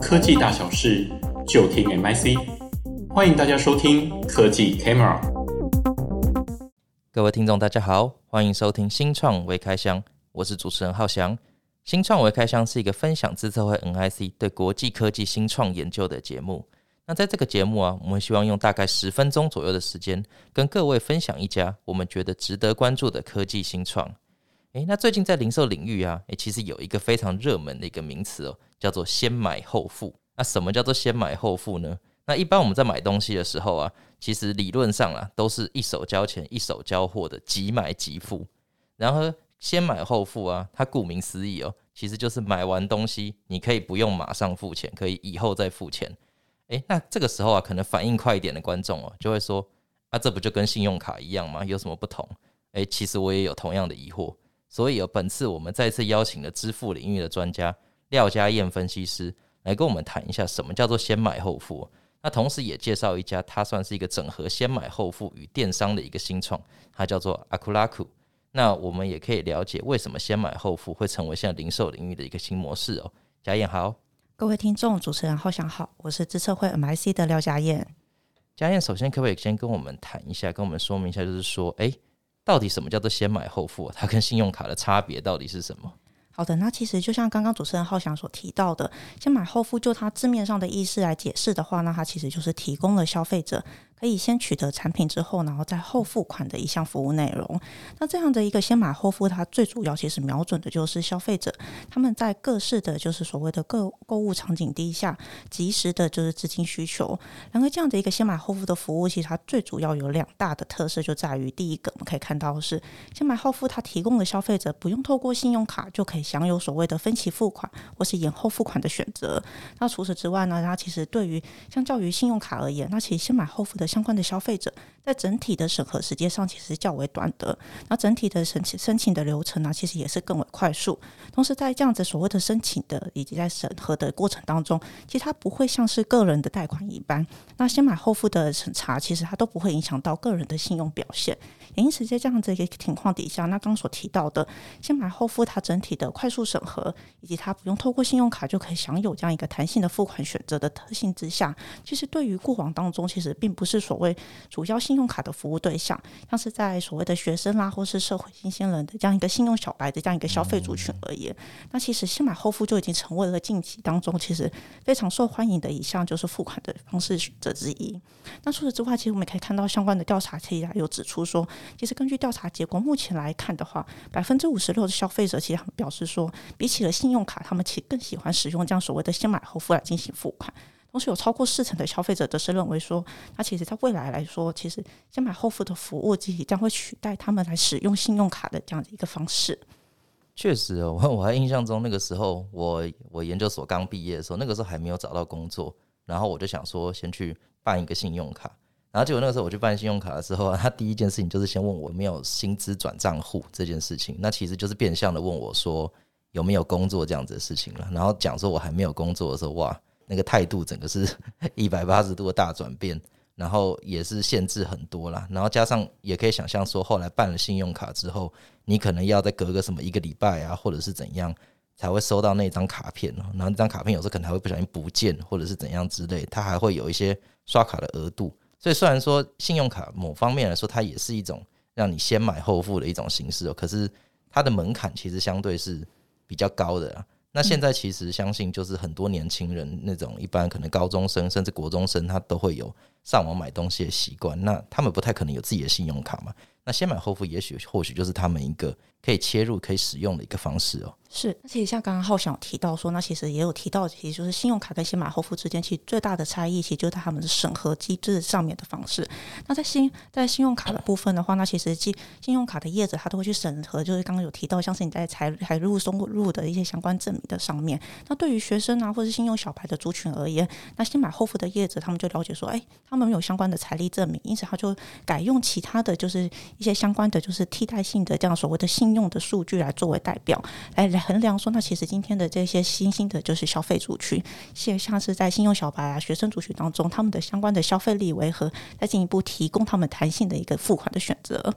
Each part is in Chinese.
科技大小事就听 MIC，欢迎大家收听科技 Camera。各位听众，大家好，欢迎收听新创微开箱，我是主持人浩翔。新创微开箱是一个分享自策会 NIC 对国际科技新创研究的节目。那在这个节目啊，我们希望用大概十分钟左右的时间，跟各位分享一家我们觉得值得关注的科技新创。诶，那最近在零售领域啊，诶，其实有一个非常热门的一个名词哦，叫做先买后付。那什么叫做先买后付呢？那一般我们在买东西的时候啊，其实理论上啊，都是一手交钱一手交货的，即买即付。然后先买后付啊，它顾名思义哦，其实就是买完东西，你可以不用马上付钱，可以以后再付钱。诶，那这个时候啊，可能反应快一点的观众哦，就会说啊，这不就跟信用卡一样吗？有什么不同？诶，其实我也有同样的疑惑。所以有本次我们再次邀请了支付领域的专家廖家燕分析师来跟我们谈一下什么叫做先买后付。那同时也介绍一家它算是一个整合先买后付与电商的一个新创，它叫做 Akulaku。那我们也可以了解为什么先买后付会成为现在零售领域的一个新模式哦。家燕好，各位听众，主持人浩翔好，我是资策会 MIC 的廖家燕。家燕首先可不可以先跟我们谈一下，跟我们说明一下，就是说，哎。到底什么叫做先买后付？它跟信用卡的差别到底是什么？好的，那其实就像刚刚主持人浩翔所提到的，先买后付，就它字面上的意思来解释的话，那它其实就是提供了消费者。可以先取得产品之后，然后再后付款的一项服务内容。那这样的一个先买后付，它最主要其实瞄准的就是消费者他们在各式的就是所谓的购购物场景底下，及时的就是资金需求。然后这样的一个先买后付的服务，其实它最主要有两大的特色，就在于第一个，我们可以看到是先买后付，它提供的消费者不用透过信用卡就可以享有所谓的分期付款或是延后付款的选择。那除此之外呢，它其实对于相较于信用卡而言，那其实先买后付的相关的消费者，在整体的审核时间上其实较为短的，那整体的申请申请的流程呢，其实也是更为快速。同时，在这样子所谓的申请的以及在审核的过程当中，其实它不会像是个人的贷款一般，那先买后付的审查，其实它都不会影响到个人的信用表现。也因此，在这样子一个情况底下，那刚所提到的先买后付，它整体的快速审核，以及它不用透过信用卡就可以享有这样一个弹性的付款选择的特性之下，其实对于过往当中，其实并不是所谓主要信用卡的服务对象，像是在所谓的学生啦，或是社会新鲜人的这样一个信用小白的这样一个消费族群而言，那其实先买后付就已经成为了近期当中其实非常受欢迎的一项就是付款的方式选择之一。那除此之外，其实我们可以看到相关的调查其实有指出说，其实根据调查结果，目前来看的话，百分之五十六的消费者其实他们表示说，比起了信用卡，他们其实更喜欢使用这样所谓的先买后付来进行付款。同时，有超过四成的消费者则是认为说，那其实在未来来说，其实先买后付的服务机将会取代他们来使用信用卡的这样的一个方式。确实哦，我 我还印象中那个时候，我我研究所刚毕业的时候，那个时候还没有找到工作，然后我就想说先去办一个信用卡。然后结果那个时候我去办信用卡的时候，他第一件事情就是先问我有没有薪资转账户这件事情，那其实就是变相的问我说有没有工作这样子的事情了。然后讲说我还没有工作的时候，哇。那个态度整个是 一百八十度的大转变，然后也是限制很多啦，然后加上也可以想象说，后来办了信用卡之后，你可能要再隔个什么一个礼拜啊，或者是怎样才会收到那张卡片，然后那张卡片有时候可能还会不小心不见，或者是怎样之类，它还会有一些刷卡的额度。所以虽然说信用卡某方面来说，它也是一种让你先买后付的一种形式哦，可是它的门槛其实相对是比较高的啊。那现在其实相信就是很多年轻人那种一般可能高中生甚至国中生，他都会有上网买东西的习惯，那他们不太可能有自己的信用卡嘛。那先买后付，也许或许就是他们一个可以切入、可以使用的一个方式哦。是，而且像刚刚浩翔提到说，那其实也有提到，其实就是信用卡跟先买后付之间，其实最大的差异，其实就是他们的审核机制上面的方式。那在信在信用卡的部分的话，那其实信信用卡的业者他都会去审核，就是刚刚有提到，像是你在财财入收入的一些相关证明的上面。那对于学生啊，或者信用小白的族群而言，那先买后付的业者，他们就了解说，哎，他们没有相关的财力证明，因此他就改用其他的就是一些相关的就是替代性的这样所谓的信用的数据来作为代表，来来。衡量说，那其实今天的这些新兴的，就是消费族群，现像是在信用小白啊、学生族群当中，他们的相关的消费力为何，再进一步提供他们弹性的一个付款的选择。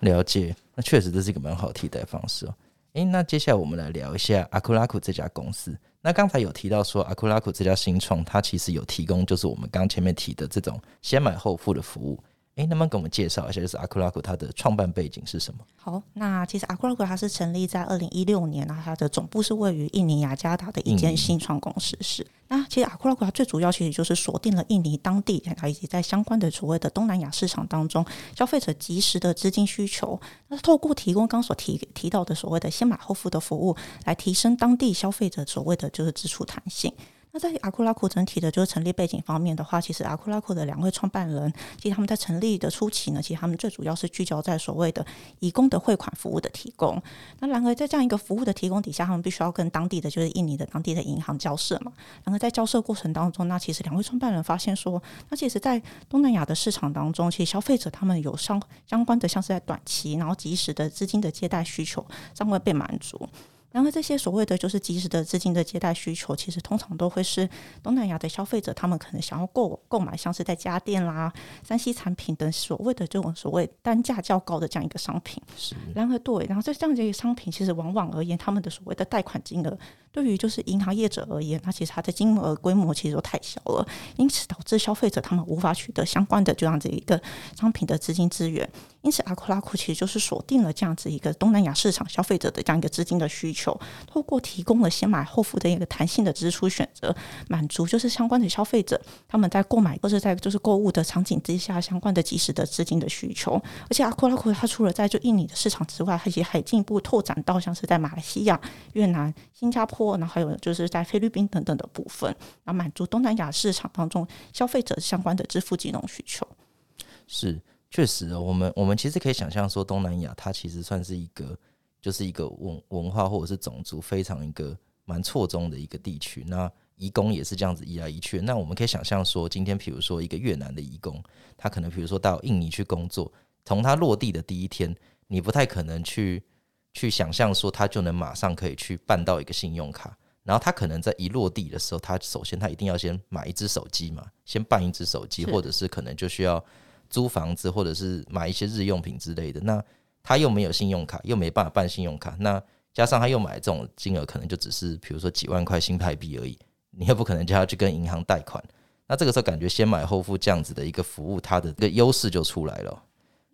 了解，那确实这是一个蛮好替代方式哦。诶，那接下来我们来聊一下 Akulaku 这家公司，那刚才有提到说，阿库拉库这家新创，它其实有提供就是我们刚前面提的这种先买后付的服务。诶，能不能给我们介绍一下，就是阿库拉库它的创办背景是什么？好，那其实阿库拉库它是成立在二零一六年，然后它的总部是位于印尼雅加达的一间新创公司是。那其实阿库拉库它最主要其实就是锁定了印尼当地，以及在相关的所谓的东南亚市场当中，消费者及时的资金需求。那透过提供刚所提提到的所谓的先买后付的服务，来提升当地消费者所谓的就是支出弹性。那在阿库拉库整体的，就是成立背景方面的话，其实阿库拉库的两位创办人，其实他们在成立的初期呢，其实他们最主要是聚焦在所谓的移工的汇款服务的提供。那然而在这样一个服务的提供底下，他们必须要跟当地的就是印尼的当地的银行交涉嘛。然后在交涉过程当中，那其实两位创办人发现说，那其实，在东南亚的市场当中，其实消费者他们有相相关的，像是在短期，然后及时的资金的借贷需求，尚未被满足。然后这些所谓的就是及时的资金的借贷需求，其实通常都会是东南亚的消费者，他们可能想要购购买像是在家电啦、三 C 产品等所谓的这种所谓单价较高的这样一个商品。是。然而对，然后在这样的一个商品，其实往往而言，他们的所谓的贷款金额，对于就是银行业者而言，那其实它的金额规模其实都太小了，因此导致消费者他们无法取得相关的这样子一个商品的资金资源。因此，阿库拉库其实就是锁定了这样子一个东南亚市场消费者的这样一个资金的需求，透过提供了先买后付的一个弹性的支出选择，满足就是相关的消费者他们在购买或者在就是购物的场景之下相关的及时的资金的需求。而且，阿库拉库它除了在就印尼的市场之外，它也还进一步拓展到像是在马来西亚、越南、新加坡，然后还有就是在菲律宾等等的部分，然后满足东南亚市场当中消费者相关的支付金融需求。是。确实，我们我们其实可以想象说，东南亚它其实算是一个，就是一个文文化或者是种族非常一个蛮错综的一个地区。那移工也是这样子移来移去。那我们可以想象说，今天比如说一个越南的移工，他可能比如说到印尼去工作，从他落地的第一天，你不太可能去去想象说他就能马上可以去办到一个信用卡。然后他可能在一落地的时候，他首先他一定要先买一只手机嘛，先办一只手机，或者是可能就需要。租房子或者是买一些日用品之类的，那他又没有信用卡，又没办法办信用卡，那加上他又买这种金额可能就只是比如说几万块新台币而已，你又不可能叫他去跟银行贷款，那这个时候感觉先买后付这样子的一个服务，它的一个优势就出来了。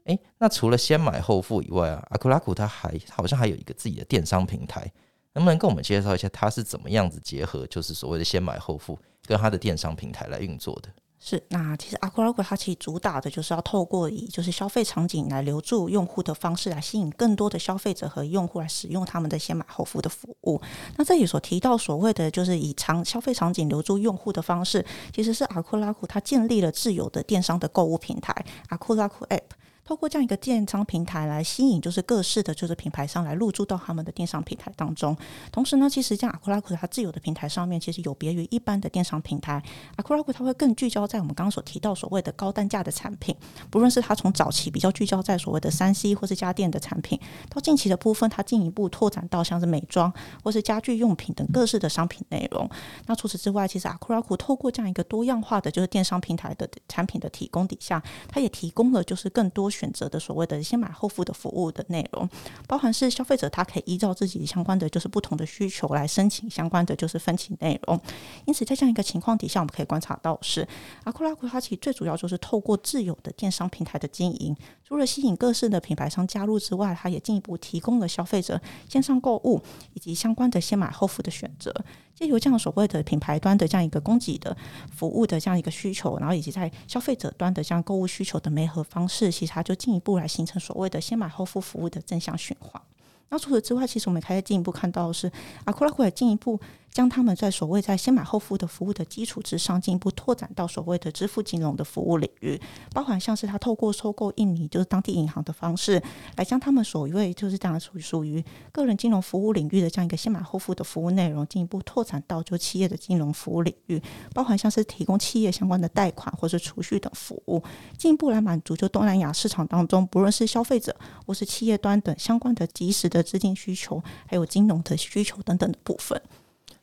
诶，那除了先买后付以外啊，阿库拉库它还好像还有一个自己的电商平台，能不能跟我们介绍一下它是怎么样子结合，就是所谓的先买后付跟它的电商平台来运作的？是，那其实阿库拉库它其实主打的就是要透过以就是消费场景来留住用户的方式，来吸引更多的消费者和用户来使用他们的先买后付的服务。那这里所提到所谓的就是以长消费场景留住用户的方式，其实是阿库拉库它建立了自有的电商的购物平台阿库拉库 App。透过这样一个电商平台来吸引，就是各式的，就是品牌商来入驻到他们的电商平台当中。同时呢，其实像阿库拉库它自有的平台上面，其实有别于一般的电商平台，阿库拉库它会更聚焦在我们刚刚所提到所谓的高单价的产品。不论是它从早期比较聚焦在所谓的三 C 或是家电的产品，到近期的部分，它进一步拓展到像是美妆或是家具用品等各式的商品内容。那除此之外，其实阿库拉库透过这样一个多样化的就是电商平台的产品的提供底下，它也提供了就是更多。选择的所谓的先买后付的服务的内容，包含是消费者他可以依照自己相关的就是不同的需求来申请相关的就是分期内容。因此，在这样一个情况底下，我们可以观察到是阿库拉库它其最主要就是透过自有的电商平台的经营，除了吸引各式的品牌商加入之外，它也进一步提供了消费者线上购物以及相关的先买后付的选择。借由这样所谓的品牌端的这样一个供给的服务的这样一个需求，然后以及在消费者端的这样购物需求的媒合方式，其实它就进一步来形成所谓的先买后付服务的正向循环。那除此之外，其实我们还在进一步看到是，阿库拉库也进一步。将他们在所谓在先买后付的服务的基础之上，进一步拓展到所谓的支付金融的服务领域，包含像是他透过收购印尼就是当地银行的方式，来将他们所谓就是这样属于属于个人金融服务领域的这样一个先买后付的服务内容，进一步拓展到就企业的金融服务领域，包含像是提供企业相关的贷款或是储蓄等服务，进一步来满足就东南亚市场当中不论是消费者或是企业端等相关的即时的资金需求，还有金融的需求等等的部分。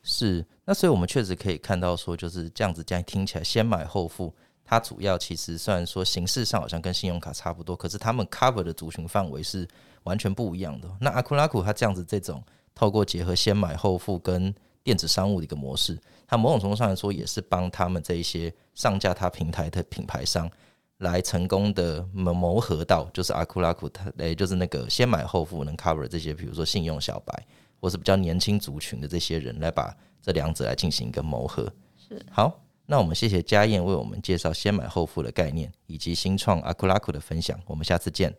是，那所以我们确实可以看到说，就是这样子，这样听起来先买后付，它主要其实虽然说形式上好像跟信用卡差不多，可是他们 cover 的族群范围是完全不一样的。那阿库拉库它这样子这种透过结合先买后付跟电子商务的一个模式。它某种程度上来说，也是帮他们这一些上架它平台的品牌商来成功的谋谋合到，就是阿库拉库，它诶，就是那个先买后付能 cover 这些，比如说信用小白或是比较年轻族群的这些人，来把这两者来进行一个谋合。是好，那我们谢谢家燕为我们介绍先买后付的概念，以及新创阿库拉库的分享。我们下次见。